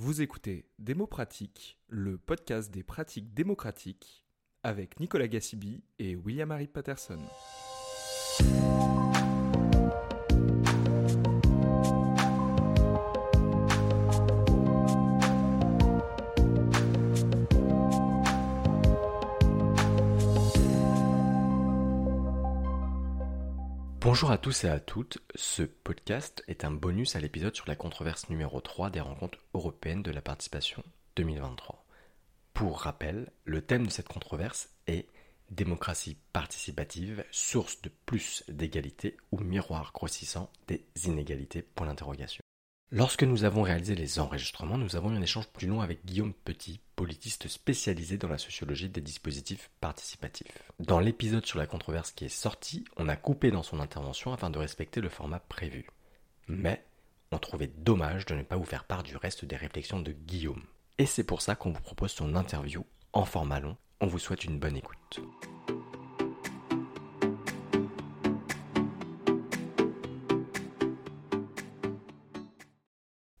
Vous écoutez Démo Pratique, le podcast des pratiques démocratiques, avec Nicolas Gassibi et William-Harry Patterson. Bonjour à tous et à toutes, ce podcast est un bonus à l'épisode sur la controverse numéro 3 des rencontres européennes de la participation 2023. Pour rappel, le thème de cette controverse est démocratie participative, source de plus d'égalité ou miroir grossissant des inégalités. Lorsque nous avons réalisé les enregistrements, nous avons eu un échange plus long avec Guillaume Petit, politiste spécialisé dans la sociologie des dispositifs participatifs. Dans l'épisode sur la controverse qui est sorti, on a coupé dans son intervention afin de respecter le format prévu. Mais on trouvait dommage de ne pas vous faire part du reste des réflexions de Guillaume. Et c'est pour ça qu'on vous propose son interview en format long. On vous souhaite une bonne écoute.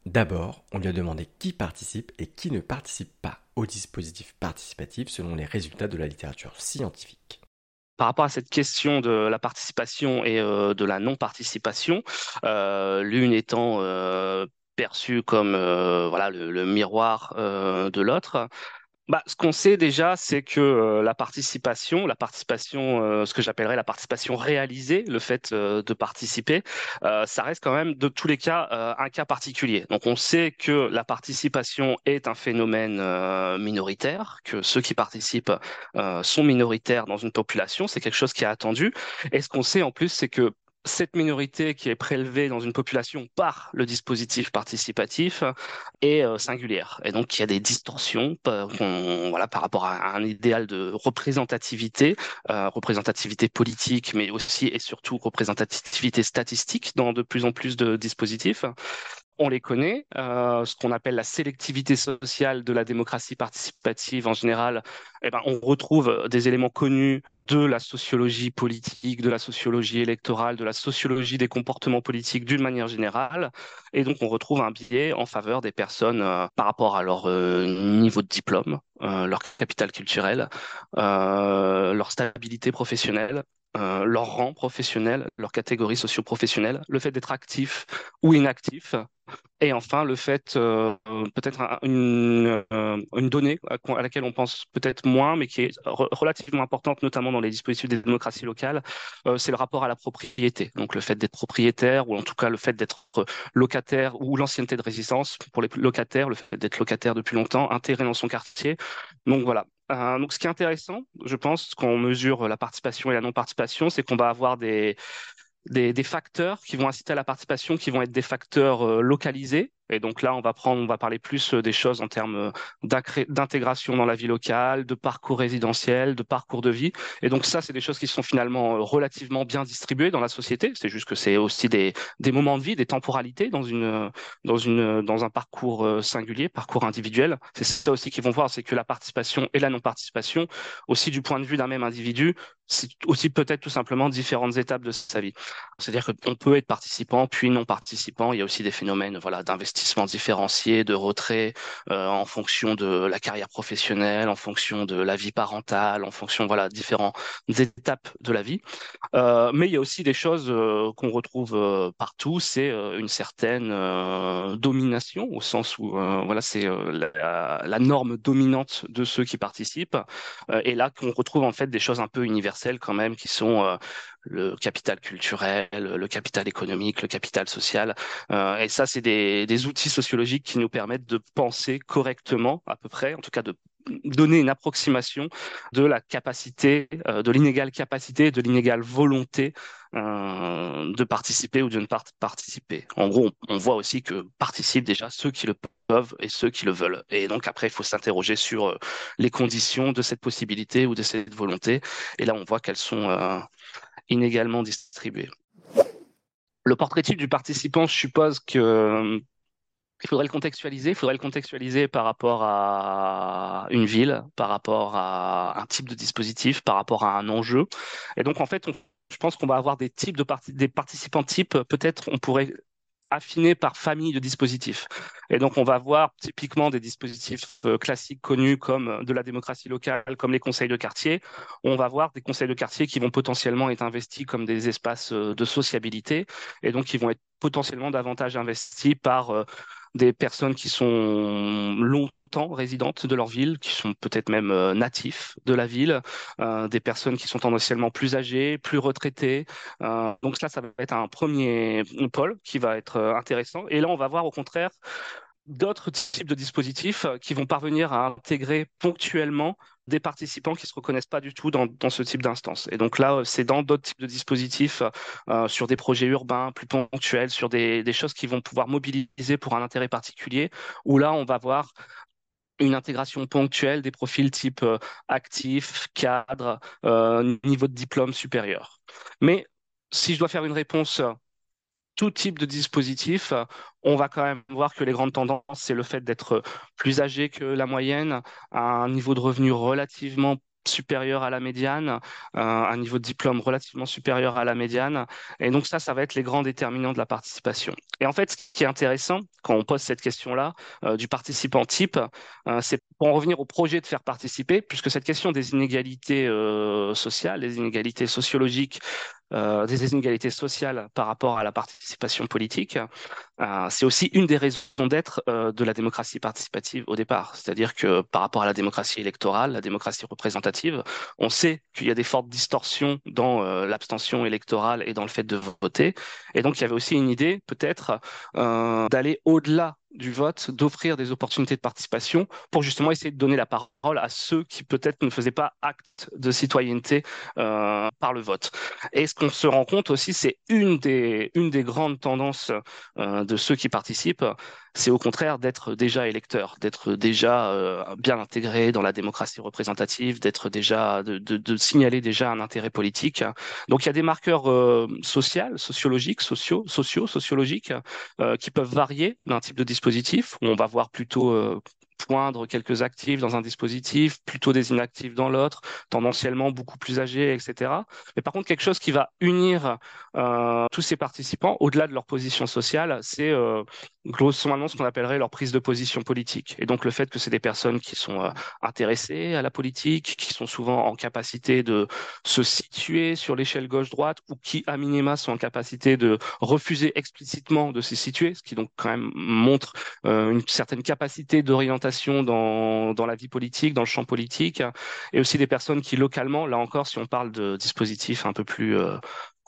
D'abord, on lui a demandé qui participe et qui ne participe pas au dispositif participatif selon les résultats de la littérature scientifique. Par rapport à cette question de la participation et euh, de la non-participation, euh, l'une étant euh, perçue comme voilà le miroir de l'autre, bah, ce qu'on sait déjà, c'est que euh, la participation, la participation, euh, ce que j'appellerais la participation réalisée, le fait euh, de participer, ça reste quand même de tous les cas un cas particulier. Donc on sait que la participation est un phénomène minoritaire, que ceux qui participent sont minoritaires dans une population, c'est quelque chose qui est attendu. Et ce qu'on sait en plus, c'est que cette minorité qui est prélevée dans une population par le dispositif participatif est euh, singulière. Et donc, il y a des distorsions par, voilà, par rapport à un idéal de représentativité, euh, représentativité politique, mais aussi et surtout représentativité statistique dans de plus en plus de dispositifs on les connaît. Euh, ce qu'on appelle la sélectivité sociale de la démocratie participative en général, eh ben, on retrouve des éléments connus de la sociologie politique, de la sociologie électorale, de la sociologie des comportements politiques d'une manière générale. Et donc, on retrouve un biais en faveur des personnes euh, par rapport à leur euh, niveau de diplôme, leur capital culturel, leur stabilité professionnelle leur rang professionnel, leur catégorie socio-professionnelle, le fait d'être actif ou inactif, et enfin, le fait, euh, peut-être une, euh, une, donnée à, laquelle on pense peut-être moins, mais qui est relativement importante, notamment dans les dispositifs des démocraties locales, euh, c'est le rapport à la propriété. Donc le fait d'être propriétaire, ou en tout cas le fait d'être locataire, ou l'ancienneté de résistance pour les locataires, le fait d'être locataire depuis longtemps, intégré dans son quartier. Donc voilà. donc ce qui est intéressant, je pense, quand on mesure la participation et la non-participation, c'est qu'on va avoir des des, facteurs qui vont inciter à la participation, qui vont être des facteurs euh, localisés, et donc là, on va prendre, on va parler plus euh, des choses en termes euh, d'intégration dans la vie locale, de parcours résidentiel, de parcours de vie. Et donc ça, c'est des choses qui sont finalement euh, relativement bien distribuées dans la société. C'est juste que c'est aussi des, moments de vie, des temporalités dans une dans une dans un parcours singulier, parcours individuel. C'est ça aussi qu'ils vont voir, c'est que la participation et la non-participation, aussi du point de vue d'un même individu, c'est aussi peut-être tout simplement différentes étapes de sa vie. C'est-à-dire qu'on peut être participant puis non participant. Il y a aussi des phénomènes voilà d'investissement différenciés, de retrait euh, en fonction de la carrière professionnelle, en fonction de la vie parentale, en fonction voilà différentes étapes de la vie. Euh, mais il y a aussi des choses euh, qu'on retrouve partout, c'est une certaine domination au sens où voilà c'est la, norme dominante de ceux qui participent. et là qu'on retrouve en fait des choses un peu universelles quand même qui sont le capital culturel, le capital économique, le capital social. Euh, et ça, c'est des, outils sociologiques qui nous permettent de penser correctement, à peu près, en tout cas de donner une approximation de la capacité, euh, de l'inégale capacité, de l'inégale volonté euh, de participer ou de ne pas participer. En gros, on, voit aussi que participent déjà ceux qui le peuvent et ceux qui le veulent. Et donc après, il faut s'interroger sur les conditions de cette possibilité ou de cette volonté. Et là, on voit qu'elles sont inégalement distribuées. Le portrait type du participant je suppose que euh, il faudrait le contextualiser. Il faudrait le contextualiser par rapport à une ville, par rapport à un type de dispositif, par rapport à un enjeu. Et donc, en fait, je pense qu'on va avoir des types de des participants types. Peut-être on pourrait affiné par famille de dispositifs. Et donc, on va voir typiquement des dispositifs euh, classiques connus comme euh, de la démocratie locale, comme les conseils de quartier. On va voir des conseils de quartier qui vont potentiellement être investis comme des espaces euh, de sociabilité et donc qui vont être potentiellement davantage investis par des personnes qui sont longtemps résidentes de leur ville, qui sont peut-être même euh, natifs de la ville, euh, des personnes qui sont tendanciellement plus âgées, plus retraitées. Euh, donc ça, ça va être un premier pôle qui va être intéressant. Et là, on va voir au contraire d'autres types de dispositifs qui vont parvenir à intégrer ponctuellement des participants qui se reconnaissent pas du tout dans, ce type d'instance. Et donc là, c'est dans d'autres types de dispositifs, euh, sur des projets urbains plus ponctuels, sur des, choses qui vont pouvoir mobiliser pour un intérêt particulier, où là, on va voir une intégration ponctuelle des profils type euh, actif, cadre, euh, niveau de diplôme supérieur. Mais si je dois faire une réponse tout type de dispositif, on va quand même voir que les grandes tendances, c'est le fait d'être plus âgé que la moyenne, à un niveau de revenu relativement supérieur à la médiane, euh, un niveau de diplôme relativement supérieur à la médiane. Et donc ça, ça va être les grands déterminants de la participation. Et en fait, ce qui est intéressant quand on pose cette question-là euh, du participant type, euh, c'est pour en revenir au projet de faire participer, puisque cette question des inégalités sociales, des inégalités sociologiques, euh, des inégalités sociales par rapport à la participation politique, euh, c'est aussi une des raisons d'être euh, de la démocratie participative au départ. C'est-à-dire que par rapport à la démocratie électorale, la démocratie représentative, on sait qu'il y a des fortes distorsions dans l'abstention électorale et dans le fait de voter. Et donc il y avait aussi une idée peut-être d'aller au-delà du vote, d'offrir des opportunités de participation pour justement essayer de donner la parole à ceux qui peut-être ne faisaient pas acte de citoyenneté euh, par le vote. Et ce qu'on se rend compte aussi, c'est une des, une des grandes tendances euh, de ceux qui participent, c'est au contraire d'être déjà électeur, d'être déjà euh, bien intégré dans la démocratie représentative, d'être déjà, de, signaler déjà un intérêt politique. Donc il y a des marqueurs sociaux, sociologiques, sociaux, sociaux, sociologiques, qui peuvent varier d'un type de où on va voir plutôt euh, poindre quelques actifs dans un dispositif, plutôt des inactifs dans l'autre, tendanciellement beaucoup plus âgés, etc. Mais par contre, quelque chose qui va unir euh, tous ces participants, au-delà de leur position sociale, c'est euh, modo ce qu'on appellerait leur prise de position politique. Et donc le fait que c'est des personnes qui sont euh, intéressées à la politique, qui sont souvent en capacité de se situer sur l'échelle gauche-droite, ou qui, à minima, sont en capacité de refuser explicitement de se situer, ce qui donc quand même montre euh, une certaine capacité d'orientation dans, la vie politique, dans le champ politique, et aussi des personnes qui localement, là encore, si on parle de dispositifs un peu plus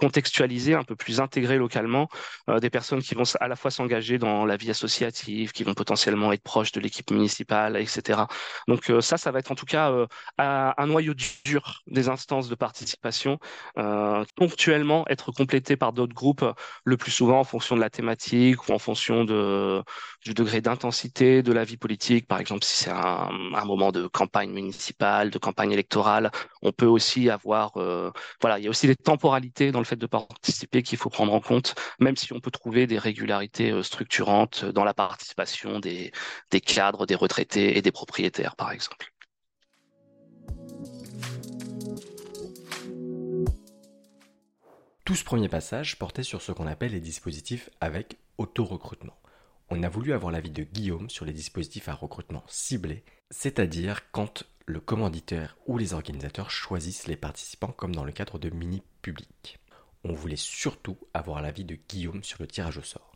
contextualisé, un peu plus intégré localement, euh, des personnes qui vont à la fois s'engager dans la vie associative, qui vont potentiellement être proches de l'équipe municipale, etc. Donc euh, ça, ça va être en tout cas euh, un noyau dur des instances de participation, ponctuellement être complété par d'autres groupes, le plus souvent en fonction de la thématique ou en fonction de, du degré d'intensité de la vie politique. Par exemple, si c'est un, un, moment de campagne municipale, de campagne électorale, on peut aussi avoir, voilà, il y a aussi des temporalités dans le fait de participer qu'il faut prendre en compte, même si on peut trouver des régularités euh, structurantes dans la participation des, cadres, des retraités et des propriétaires, par exemple. Tout ce premier passage portait sur ce qu'on appelle les dispositifs avec auto-recrutement. On a voulu avoir l'avis de Guillaume sur les dispositifs à recrutement ciblé, c'est-à-dire quand le commanditaire ou les organisateurs choisissent les participants comme dans le cadre de mini publics on voulait surtout avoir l'avis de Guillaume sur le tirage au sort.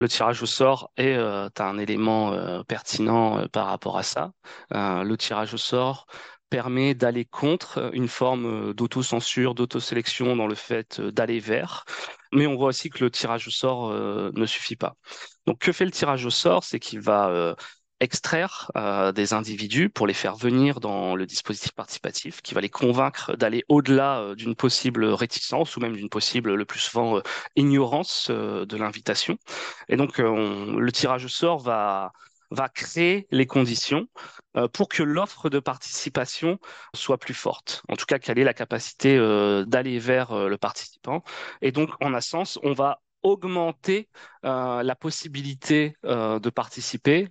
Le tirage au sort est euh, un élément euh, pertinent euh, par rapport à ça. le tirage au sort permet d'aller contre une forme d'autocensure, d'autosélection dans le fait d'aller vers. Mais on voit aussi que le tirage au sort ne suffit pas. Donc que fait le tirage au sort? C'est qu'il va extraire euh, des individus pour les faire venir dans le dispositif participatif, qui va les convaincre d'aller au-delà euh, d'une possible réticence ou même d'une possible, le plus souvent, euh, ignorance de l'invitation. Et donc, le tirage au sort va va créer les conditions pour que l'offre de participation soit plus forte. En tout cas, qu'elle ait la capacité d'aller vers le participant. Et donc, en un sens, on va augmenter la possibilité de participer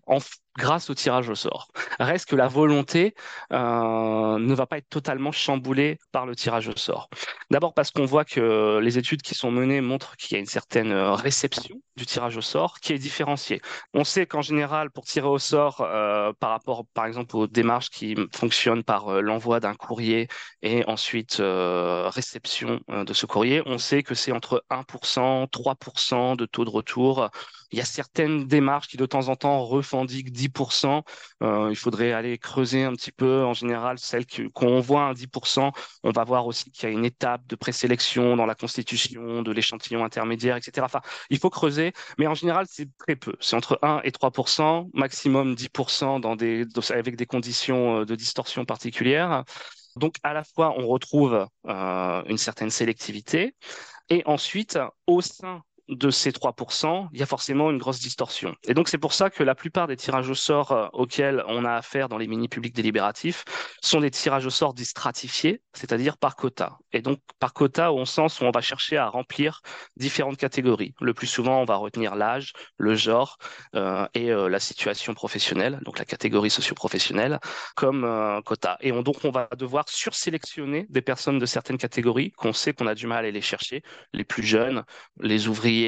grâce au tirage au sort. Reste que la volonté euh, ne va pas être totalement chamboulée par le tirage au sort. D'abord parce qu'on voit que les études qui sont menées montrent qu'il y a une certaine euh, réception du tirage au sort qui est différenciée. On sait qu'en général, pour tirer au sort, euh, par rapport par exemple aux démarches qui fonctionnent par l'envoi d'un courrier et ensuite réception de ce courrier, on sait que c'est entre 1%, 3% de taux de retour il y a certaines démarches qui de temps en temps revendiquent 10%. Euh, il faudrait aller creuser un petit peu. En général, celles qu'on voit un 10%, on va voir aussi qu'il y a une étape de présélection dans la constitution de l'échantillon intermédiaire, etc. Enfin, il faut creuser, mais en général, c'est très peu. C'est entre 1 et 3%, maximum 10% dans des, avec des conditions euh, de distorsion particulières. Donc, à la fois, on retrouve euh, une certaine sélectivité, et ensuite, au sein de ces 3%, il y a forcément une grosse distorsion. Et donc c'est pour ça que la plupart des tirages au sort euh, auxquels on a affaire dans les mini-publics délibératifs sont des tirages au sort dits stratifiés, c'est-à-dire par quota. Et donc par quota au sens où on va chercher à remplir différentes catégories. Le plus souvent, on va retenir l'âge, le genre euh, et euh, la situation professionnelle, donc la catégorie socio-professionnelle, comme quota. Et donc on va devoir sursélectionner des personnes de certaines catégories qu'on sait qu'on a du mal à aller les chercher, les plus jeunes, les ouvriers,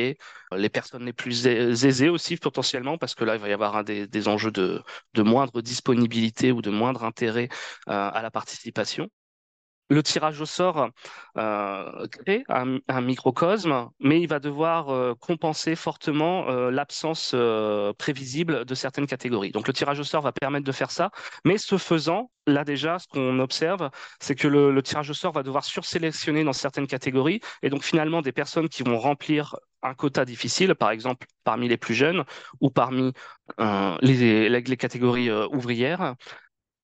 les personnes les plus aisées aussi potentiellement, parce que là, il va y avoir des, enjeux de, moindre disponibilité ou de moindre intérêt euh, à la participation le tirage au sort euh, crée un, microcosme, mais il va devoir euh, compenser fortement euh, l'absence prévisible de certaines catégories. Donc le tirage au sort va permettre de faire ça, mais ce faisant, là déjà, ce qu'on observe, c'est que le, tirage au sort va devoir sursélectionner dans certaines catégories, et donc finalement des personnes qui vont remplir un quota difficile, par exemple parmi les plus jeunes ou parmi les, les, catégories ouvrières,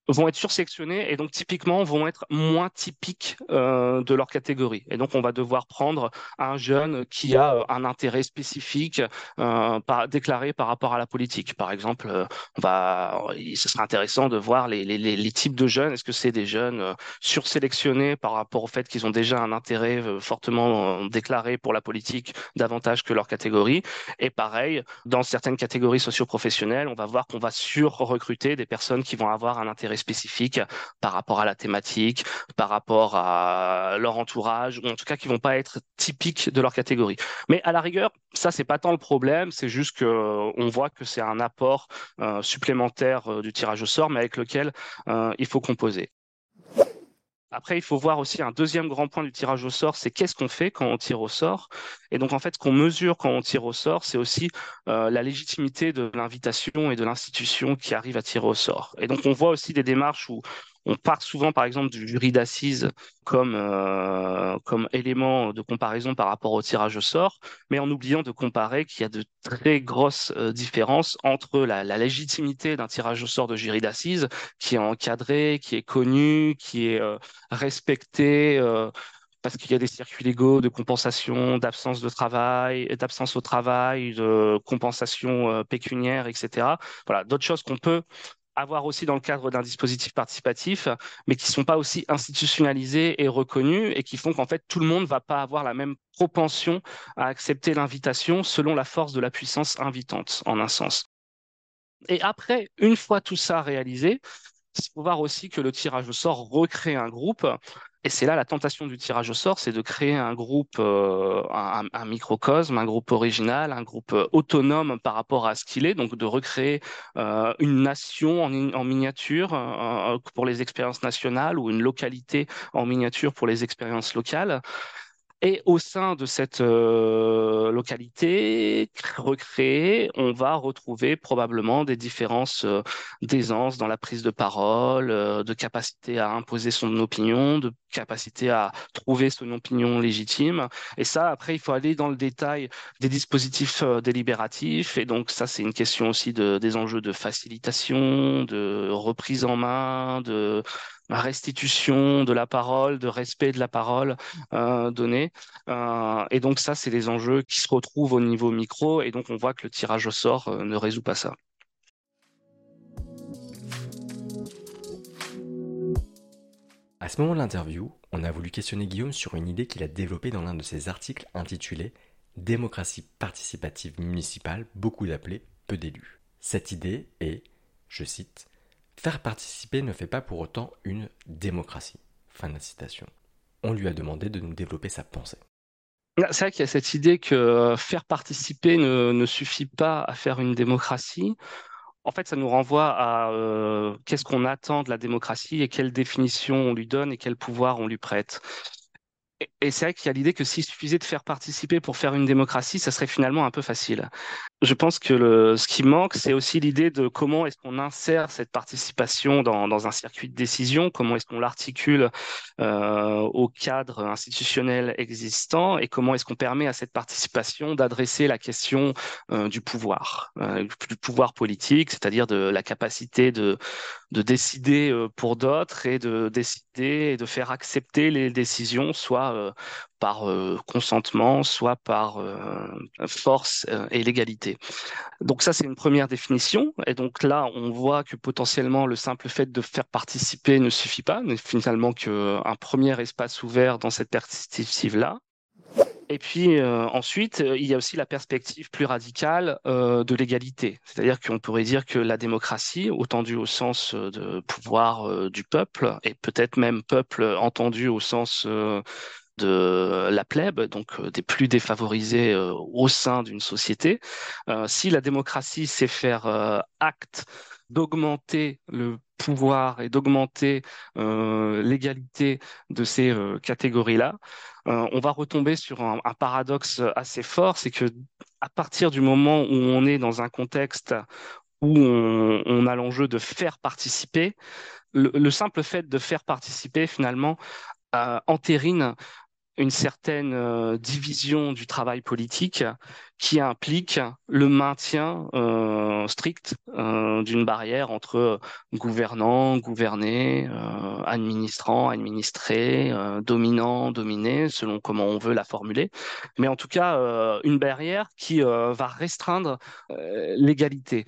vont être sursectionnés et donc typiquement vont être moins typiques euh, de leur catégorie. Et donc on va devoir prendre un jeune qui a euh, un intérêt spécifique euh, déclaré par rapport à la politique. Par exemple, on va, ce serait intéressant de voir les, types de jeunes. Est-ce que c'est des jeunes sursélectionnés par rapport au fait qu'ils ont déjà un intérêt fortement déclaré pour la politique davantage que leur catégorie? Et pareil, dans certaines catégories socio-professionnelles, on va voir qu'on va sur-recruter des personnes qui vont avoir un intérêt spécifiques par rapport à la thématique, par rapport à leur entourage, ou en tout cas qui vont pas être typiques de leur catégorie. Mais à la rigueur, ça c'est pas tant le problème, c'est juste que euh, on voit que c'est un apport euh, supplémentaire euh, du tirage au sort, mais avec lequel il faut composer. Après, il faut voir aussi un deuxième grand point du tirage au sort, c'est qu'est-ce qu'on fait quand on tire au sort. Et donc, en fait, ce qu'on mesure quand on tire au sort, c'est aussi euh, la légitimité de l'invitation et de l'institution qui arrive à tirer au sort. Et donc, on voit aussi des démarches où on part souvent, par exemple, du jury d'assises comme, euh, comme élément de comparaison par rapport au tirage au sort, mais en oubliant de comparer qu'il y a de très grosses euh, différences entre la, légitimité d'un tirage au sort de jury d'assises, qui est encadré, qui est connu, qui est euh, respecté parce qu'il y a des circuits légaux de compensation, d'absence de travail, d'absence au travail, de compensation pécuniaire, etc. Voilà, d'autres choses qu'on peut avoir aussi dans le cadre d'un dispositif participatif, mais qui ne sont pas aussi institutionnalisés et reconnus et qui font qu'en fait tout le monde ne va pas avoir la même propension à accepter l'invitation selon la force de la puissance invitante, en un sens. Et après, une fois tout ça réalisé, il faut voir aussi que le tirage au sort recrée un groupe et c'est là la tentation du tirage au sort, c'est de créer un groupe, euh, un, microcosme, un groupe original, un groupe euh, autonome par rapport à ce qu'il est, donc de recréer euh, une nation en, miniature pour les expériences nationales ou une localité en miniature pour les expériences locales. Et au sein de cette euh, localité recréée, on va retrouver probablement des différences euh, d'aisance dans la prise de parole, euh, de capacité à imposer son opinion, de capacité à trouver son opinion légitime. Et ça, après, il faut aller dans le détail des dispositifs délibératifs. Et donc, ça, c'est une question aussi de, des enjeux de facilitation, de reprise en main, de restitution de la parole, de respect de la parole euh, donnée. Euh, et donc ça, c'est les enjeux qui se retrouvent au niveau micro, et donc on voit que le tirage au sort euh, ne résout pas ça. À ce moment de l'interview, on a voulu questionner Guillaume sur une idée qu'il a développée dans l'un de ses articles intitulé démocratie participative municipale, beaucoup d'appelés, peu d'élus. Cette idée est, je cite, Faire participer ne fait pas pour autant une démocratie. Fin de la citation. On lui a demandé de nous développer sa pensée. C'est vrai qu'il y a cette idée que faire participer ne, suffit pas à faire une démocratie. En fait, ça nous renvoie à euh, qu'est-ce qu'on attend de la démocratie et quelle définition on lui donne et quel pouvoir on lui prête. Et, c'est vrai qu'il y a l'idée que s'il suffisait de faire participer pour faire une démocratie, ça serait finalement un peu facile. Je pense que le, ce qui manque, c'est aussi l'idée de comment est-ce qu'on insère cette participation dans, dans, un circuit de décision, comment est-ce qu'on l'articule euh, au cadre institutionnel existant et comment est-ce qu'on permet à cette participation d'adresser la question euh, du pouvoir, euh, du pouvoir politique, c'est-à-dire de la capacité de, de décider euh, pour d'autres et de décider et de faire accepter les décisions, soit euh, par euh, consentement, soit par force et légalité. Donc ça, c'est une première définition. Et donc là, on voit que potentiellement le simple fait de faire participer ne suffit pas, mais finalement qu'un premier espace ouvert dans cette perspective-là. Et puis euh, ensuite, euh, il y a aussi la perspective plus radicale euh, de l'égalité. C'est-à-dire qu'on pourrait dire que la démocratie, entendu au sens de pouvoir du peuple, et peut-être même peuple entendu au sens de la plèbe, donc des plus défavorisés au sein d'une société, si la démocratie sait faire acte d'augmenter le pouvoir et d'augmenter l'égalité de ces catégories-là, euh, on va retomber sur un, paradoxe assez fort, c'est que à partir du moment où on est dans un contexte où on, a l'enjeu de faire participer, le, simple fait de faire participer finalement euh, une certaine euh, division du travail politique qui implique le maintien euh, strict euh, d'une barrière entre gouvernants, gouvernés, administrants, administrés, dominants, dominés, selon comment on veut la formuler. Mais en tout cas, une barrière qui va restreindre l'égalité.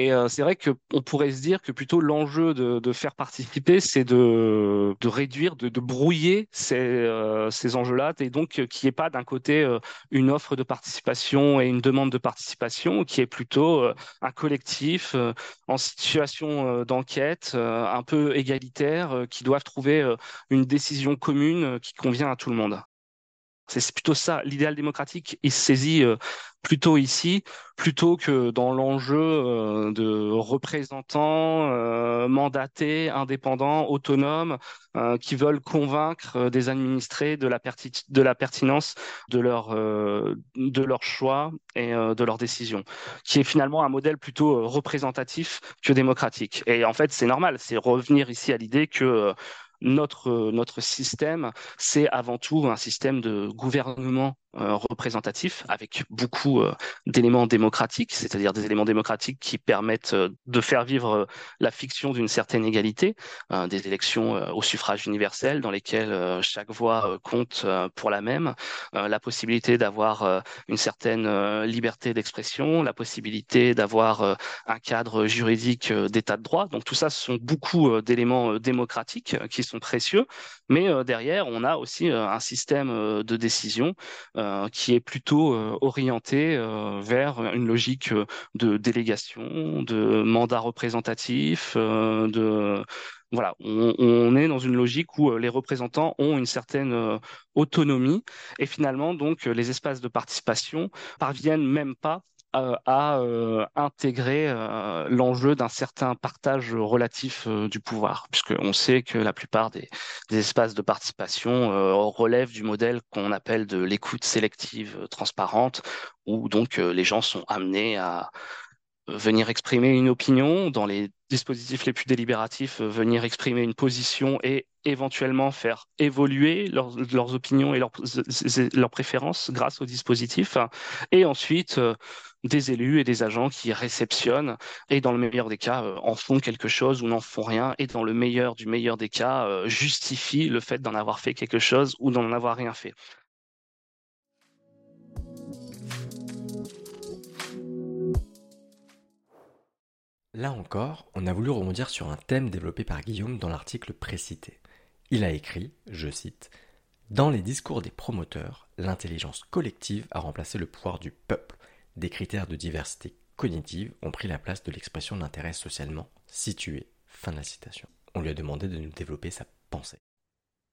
Et euh, c'est vrai qu'on pourrait se dire que plutôt l'enjeu de, faire participer, c'est de, réduire, de, brouiller ces, euh, ces enjeux-là, et donc qu'il n'y ait pas d'un côté euh, une offre de participation et une demande de participation, qui est plutôt un collectif en situation d'enquête, un peu égalitaire, qui doivent trouver une décision commune qui convient à tout le monde. C'est plutôt ça, l'idéal démocratique, il se saisit plutôt ici, plutôt que dans l'enjeu euh, de représentants euh, mandatés, indépendants, autonomes, euh, qui veulent convaincre des administrés de la, de la pertinence de leur, de leur choix et de leurs décisions, qui est finalement un modèle plutôt représentatif que démocratique. Et en fait, c'est normal, c'est revenir ici à l'idée que notre, notre système, c'est avant tout un système de gouvernement euh, représentatif avec beaucoup euh, d'éléments démocratiques, c'est-à-dire des éléments démocratiques qui permettent euh, de faire vivre la fiction d'une certaine égalité, des élections au suffrage universel dans lesquelles chaque voix compte pour la même, la possibilité d'avoir une certaine liberté d'expression, la possibilité d'avoir un cadre juridique d'état de droit. Donc tout ça, ce sont beaucoup d'éléments démocratiques qui sont précieux, mais derrière, on a aussi un système de décision qui est plutôt euh, orienté euh, vers une logique de délégation, de mandat représentatif, de voilà, on, est dans une logique où les représentants ont une certaine autonomie. Et finalement donc les espaces de participation parviennent même pas euh, à euh, intégrer euh, l'enjeu d'un certain partage relatif du pouvoir, puisqu'on sait que la plupart des, espaces de participation relèvent du modèle qu'on appelle de l'écoute sélective transparente, où donc les gens sont amenés à venir exprimer une opinion, dans les dispositifs les plus délibératifs, venir exprimer une position et éventuellement faire évoluer leurs, opinions et leurs, leurs, préférences grâce au dispositif, et ensuite des élus et des agents qui réceptionnent et dans le meilleur des cas euh, en font quelque chose ou n'en font rien et dans le meilleur du meilleur des cas euh, justifient le fait d'en avoir fait quelque chose ou d'en avoir rien fait. Là encore, on a voulu rebondir sur un thème développé par Guillaume dans l'article précité. Il a écrit, je cite, Dans les discours des promoteurs, l'intelligence collective a remplacé le pouvoir du peuple. Des critères de diversité cognitive ont pris la place de l'expression d'intérêt socialement situé. Fin de la citation. On lui a demandé de nous développer sa pensée.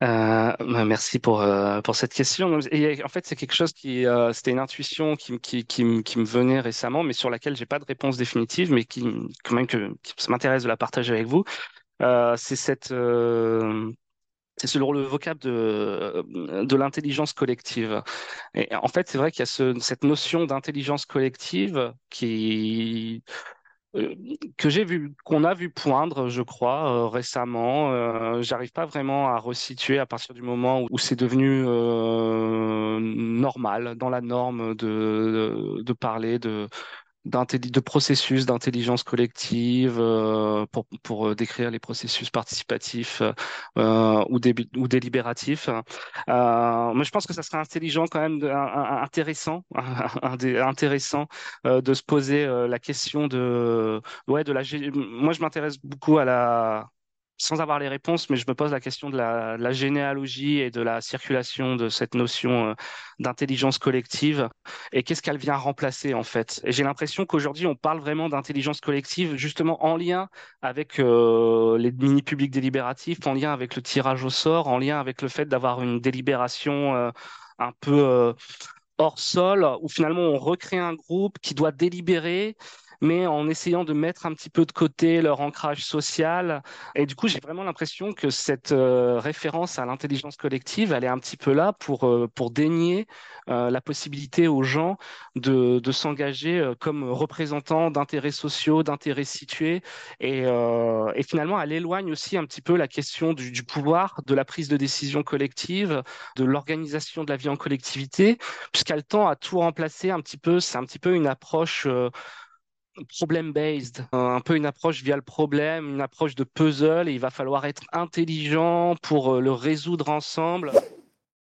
Euh, bah, merci pour, euh, pour cette question. En fait, c'est quelque chose qui, euh, c'était une intuition qui, qui, me venait récemment, mais sur laquelle j'ai pas de réponse définitive, mais qui, quand même, que, ça m'intéresse de la partager avec vous. c'est cette, c'est selon le vocable de, de l'intelligence collective. Et en fait, c'est vrai qu'il y a ce, cette notion d'intelligence collective qui euh, que j'ai vu, qu'on a vu poindre, je crois, euh, récemment. Euh, j'arrive pas vraiment à resituer à partir du moment où, c'est devenu normal, dans la norme de, de parler de, de processus d'intelligence collective euh, pour, pour euh, décrire les processus participatifs euh, ou, délibératifs. moi, je pense que ça serait intelligent quand même, intéressant, intéressant de se poser la question de, ouais, de la. Moi, je m'intéresse beaucoup à la sans avoir les réponses, mais je me pose la question de la, généalogie et de la circulation de cette notion euh, d'intelligence collective et qu'est-ce qu'elle vient remplacer en fait. Et j'ai l'impression qu'aujourd'hui on parle vraiment d'intelligence collective justement en lien avec euh, les mini-publics délibératifs, en lien avec le tirage au sort, en lien avec le fait d'avoir une délibération euh, un peu hors sol où finalement on recrée un groupe qui doit délibérer mais en essayant de mettre un petit peu de côté leur ancrage social. Et du coup, j'ai vraiment l'impression que cette euh, référence à l'intelligence collective, elle est un petit peu là pour, euh, pour dénier euh, la possibilité aux gens de, de s'engager comme représentants d'intérêts sociaux, d'intérêts situés. Et, et, finalement, elle éloigne aussi un petit peu la question du, du pouvoir, de la prise de décision collective, de l'organisation de la vie en collectivité, puisqu'elle tend à tout remplacer un petit peu. C'est un petit peu une approche problem-based, un peu une approche via le problème, une approche de puzzle, et il va falloir être intelligent pour euh, le résoudre ensemble.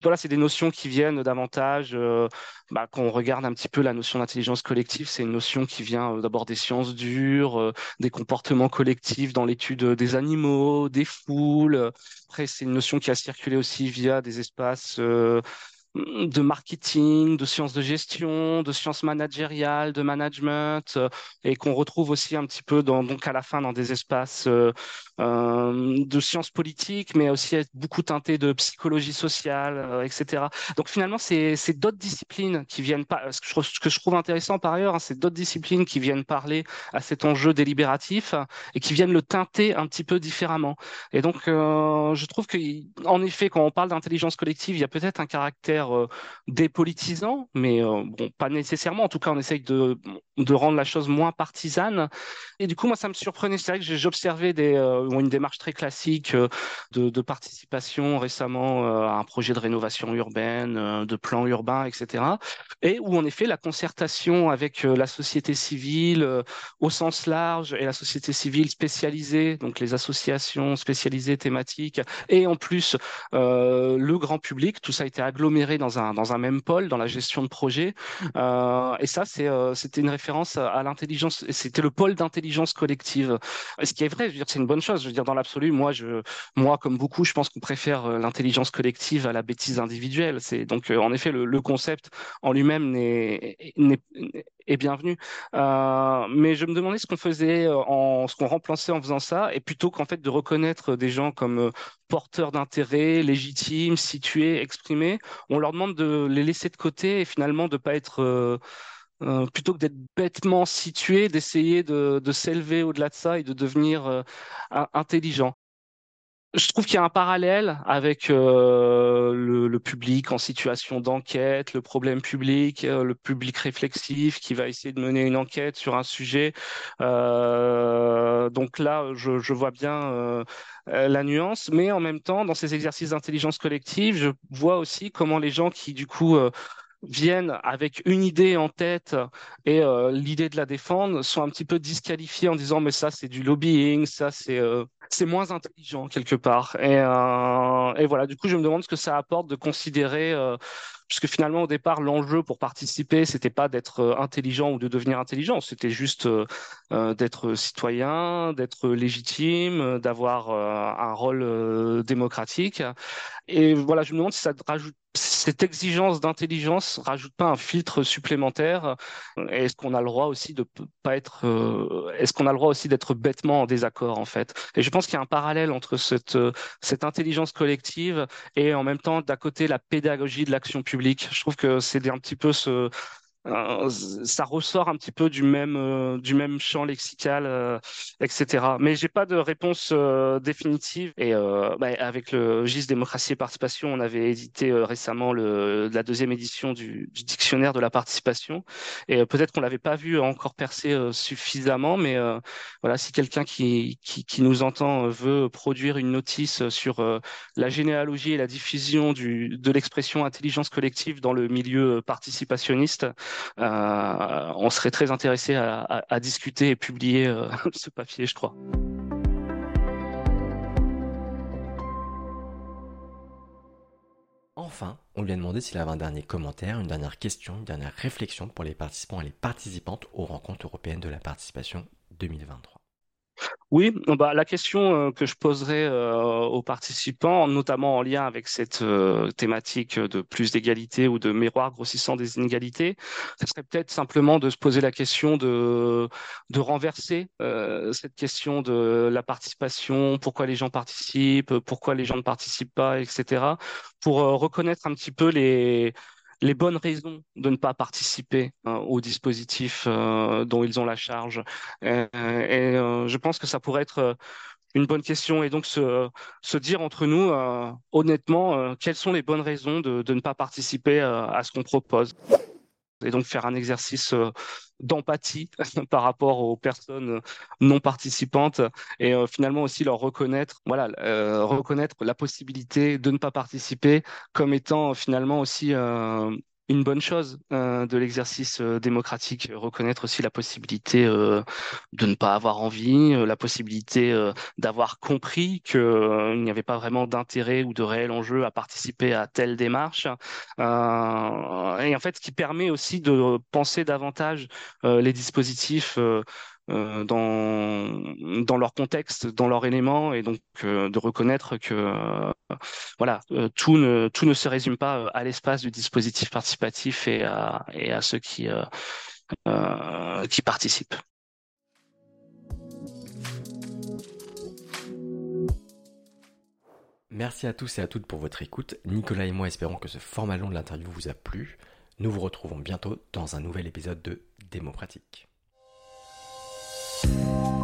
Voilà, c'est des notions qui viennent davantage, euh, bah, quand on regarde un petit peu la notion d'intelligence collective, c'est une notion qui vient euh, d'abord des sciences dures, des comportements collectifs dans l'étude des animaux, des foules. Après, c'est une notion qui a circulé aussi via des espaces de marketing, de sciences de gestion, de sciences managériales, de management, euh, et qu'on retrouve aussi un petit peu dans, donc à la fin dans des espaces euh, euh, de sciences politiques, mais aussi beaucoup teintés de psychologie sociale, etc. Donc finalement, c'est d'autres disciplines qui viennent pas. Ce que je, trouve intéressant par ailleurs, hein, c'est d'autres disciplines qui viennent parler à cet enjeu délibératif et qui viennent le teinter un petit peu différemment. Et donc, je trouve que, en effet, quand on parle d'intelligence collective, il y a peut-être un caractère euh, dépolitisant, mais euh, bon, pas nécessairement. En tout cas, on essaye de, de rendre la chose moins partisane. Et du coup, moi, ça me surprenait. C'est vrai que j'observais des, euh, une démarche très classique de, de, participation récemment à un projet de rénovation urbaine, de plan urbain, etc. Et où, en effet, la concertation avec la société civile au sens large et la société civile spécialisée, donc les associations spécialisées thématiques, et en plus le grand public, tout ça a été aggloméré dans un, dans un même pôle, dans la gestion de projet. Euh, et ça, c'est, euh, c'était une à l'intelligence, c'était le pôle d'intelligence collective. Ce qui est vrai, je veux dire, c'est une bonne chose. Je veux dire, dans l'absolu, moi, je, moi, comme beaucoup, je pense qu'on préfère euh, l'intelligence collective à la bêtise individuelle. C'est donc, en effet, le, concept en lui-même n'est, est bienvenu. Euh, mais je me demandais ce qu'on faisait, en, ce qu'on remplaçait en faisant ça, et plutôt qu'en fait de reconnaître des gens comme porteurs d'intérêt, légitimes, situés, exprimés, on leur demande de les laisser de côté et finalement de pas être euh, euh, plutôt que d'être bêtement situés, d'essayer de, de s'élever au-delà de ça et de devenir euh, intelligent je trouve qu'il y a un parallèle avec euh, le, le, public en situation d'enquête, le problème public, euh, le public réflexif qui va essayer de mener une enquête sur un sujet. Euh, donc là, je, je vois bien la nuance, mais en même temps, dans ces exercices d'intelligence collective, je vois aussi comment les gens qui, du coup, viennent avec une idée en tête et euh, l'idée de la défendre sont un petit peu disqualifiés en disant mais ça c'est du lobbying, ça c'est euh, c'est moins intelligent quelque part. Et, euh, et voilà, du coup je me demande ce que ça apporte de considérer puisque finalement au départ l'enjeu pour participer, c'était pas d'être intelligent ou de devenir intelligent, c'était juste d'être citoyen, d'être légitime, d'avoir un rôle démocratique. Et voilà, je me demande si cette exigence d'intelligence rajoute pas un filtre supplémentaire Est-ce qu'on a le droit aussi de pas être euh, Est-ce qu'on a le droit aussi d'être bêtement en désaccord en fait? Et je pense qu'il y a un parallèle entre cette cette intelligence collective et en même temps d'à côté la pédagogie de l'action publique. Je trouve que c'est un petit peu ce euh, ça ressort un petit peu du même euh, du même champ lexical, euh, etc. Mais j'ai pas de réponse définitive. Et bah, avec le GIS démocratie et participation, on avait édité récemment le, la deuxième édition du, du, dictionnaire de la participation. Et peut-être qu'on l'avait pas vu encore percer suffisamment, mais voilà, si quelqu'un qui, qui, qui nous entend veut produire une notice sur la généalogie et la diffusion du de l'expression intelligence collective dans le milieu participationniste euh, on serait très intéressé à, discuter et publier euh, ce papier, je crois. Enfin, on lui a demandé s'il avait un dernier commentaire, une dernière question, une dernière réflexion pour les participants et les participantes aux rencontres européennes de la participation 2023. Oui, bah, la question euh, que je poserai euh, aux participants, notamment en lien avec cette euh, thématique de plus d'égalité ou de miroir grossissant des inégalités, ce serait peut-être simplement de se poser la question de, de renverser cette question de la participation, pourquoi les gens participent, pourquoi les gens ne participent pas, etc., pour reconnaître un petit peu les les bonnes raisons de ne pas participer hein, au dispositif euh, dont ils ont la charge. Euh, et, euh, je pense que ça pourrait être une bonne question et donc se, se dire entre nous honnêtement quelles sont les bonnes raisons de, de ne pas participer à ce qu'on propose? Et donc faire un exercice d'empathie par rapport aux personnes non participantes et finalement aussi leur reconnaître voilà reconnaître la possibilité de ne pas participer comme étant finalement aussi une bonne chose euh, de l'exercice euh, démocratique, reconnaître aussi la possibilité euh, de ne pas avoir envie, la possibilité d'avoir compris qu'il n'y avait pas vraiment d'intérêt ou de réel enjeu à participer à telle démarche, et en fait ce qui permet aussi de penser davantage les dispositifs dans, dans leur contexte, dans leur élément, et donc euh, de reconnaître que euh, voilà, tout, ne, se résume pas à l'espace du dispositif participatif et à, ceux qui, qui participent. Merci à tous et à toutes pour votre écoute. Nicolas et moi espérons que ce format long de l'interview vous a plu. Nous vous retrouvons bientôt dans un nouvel épisode de Démo Música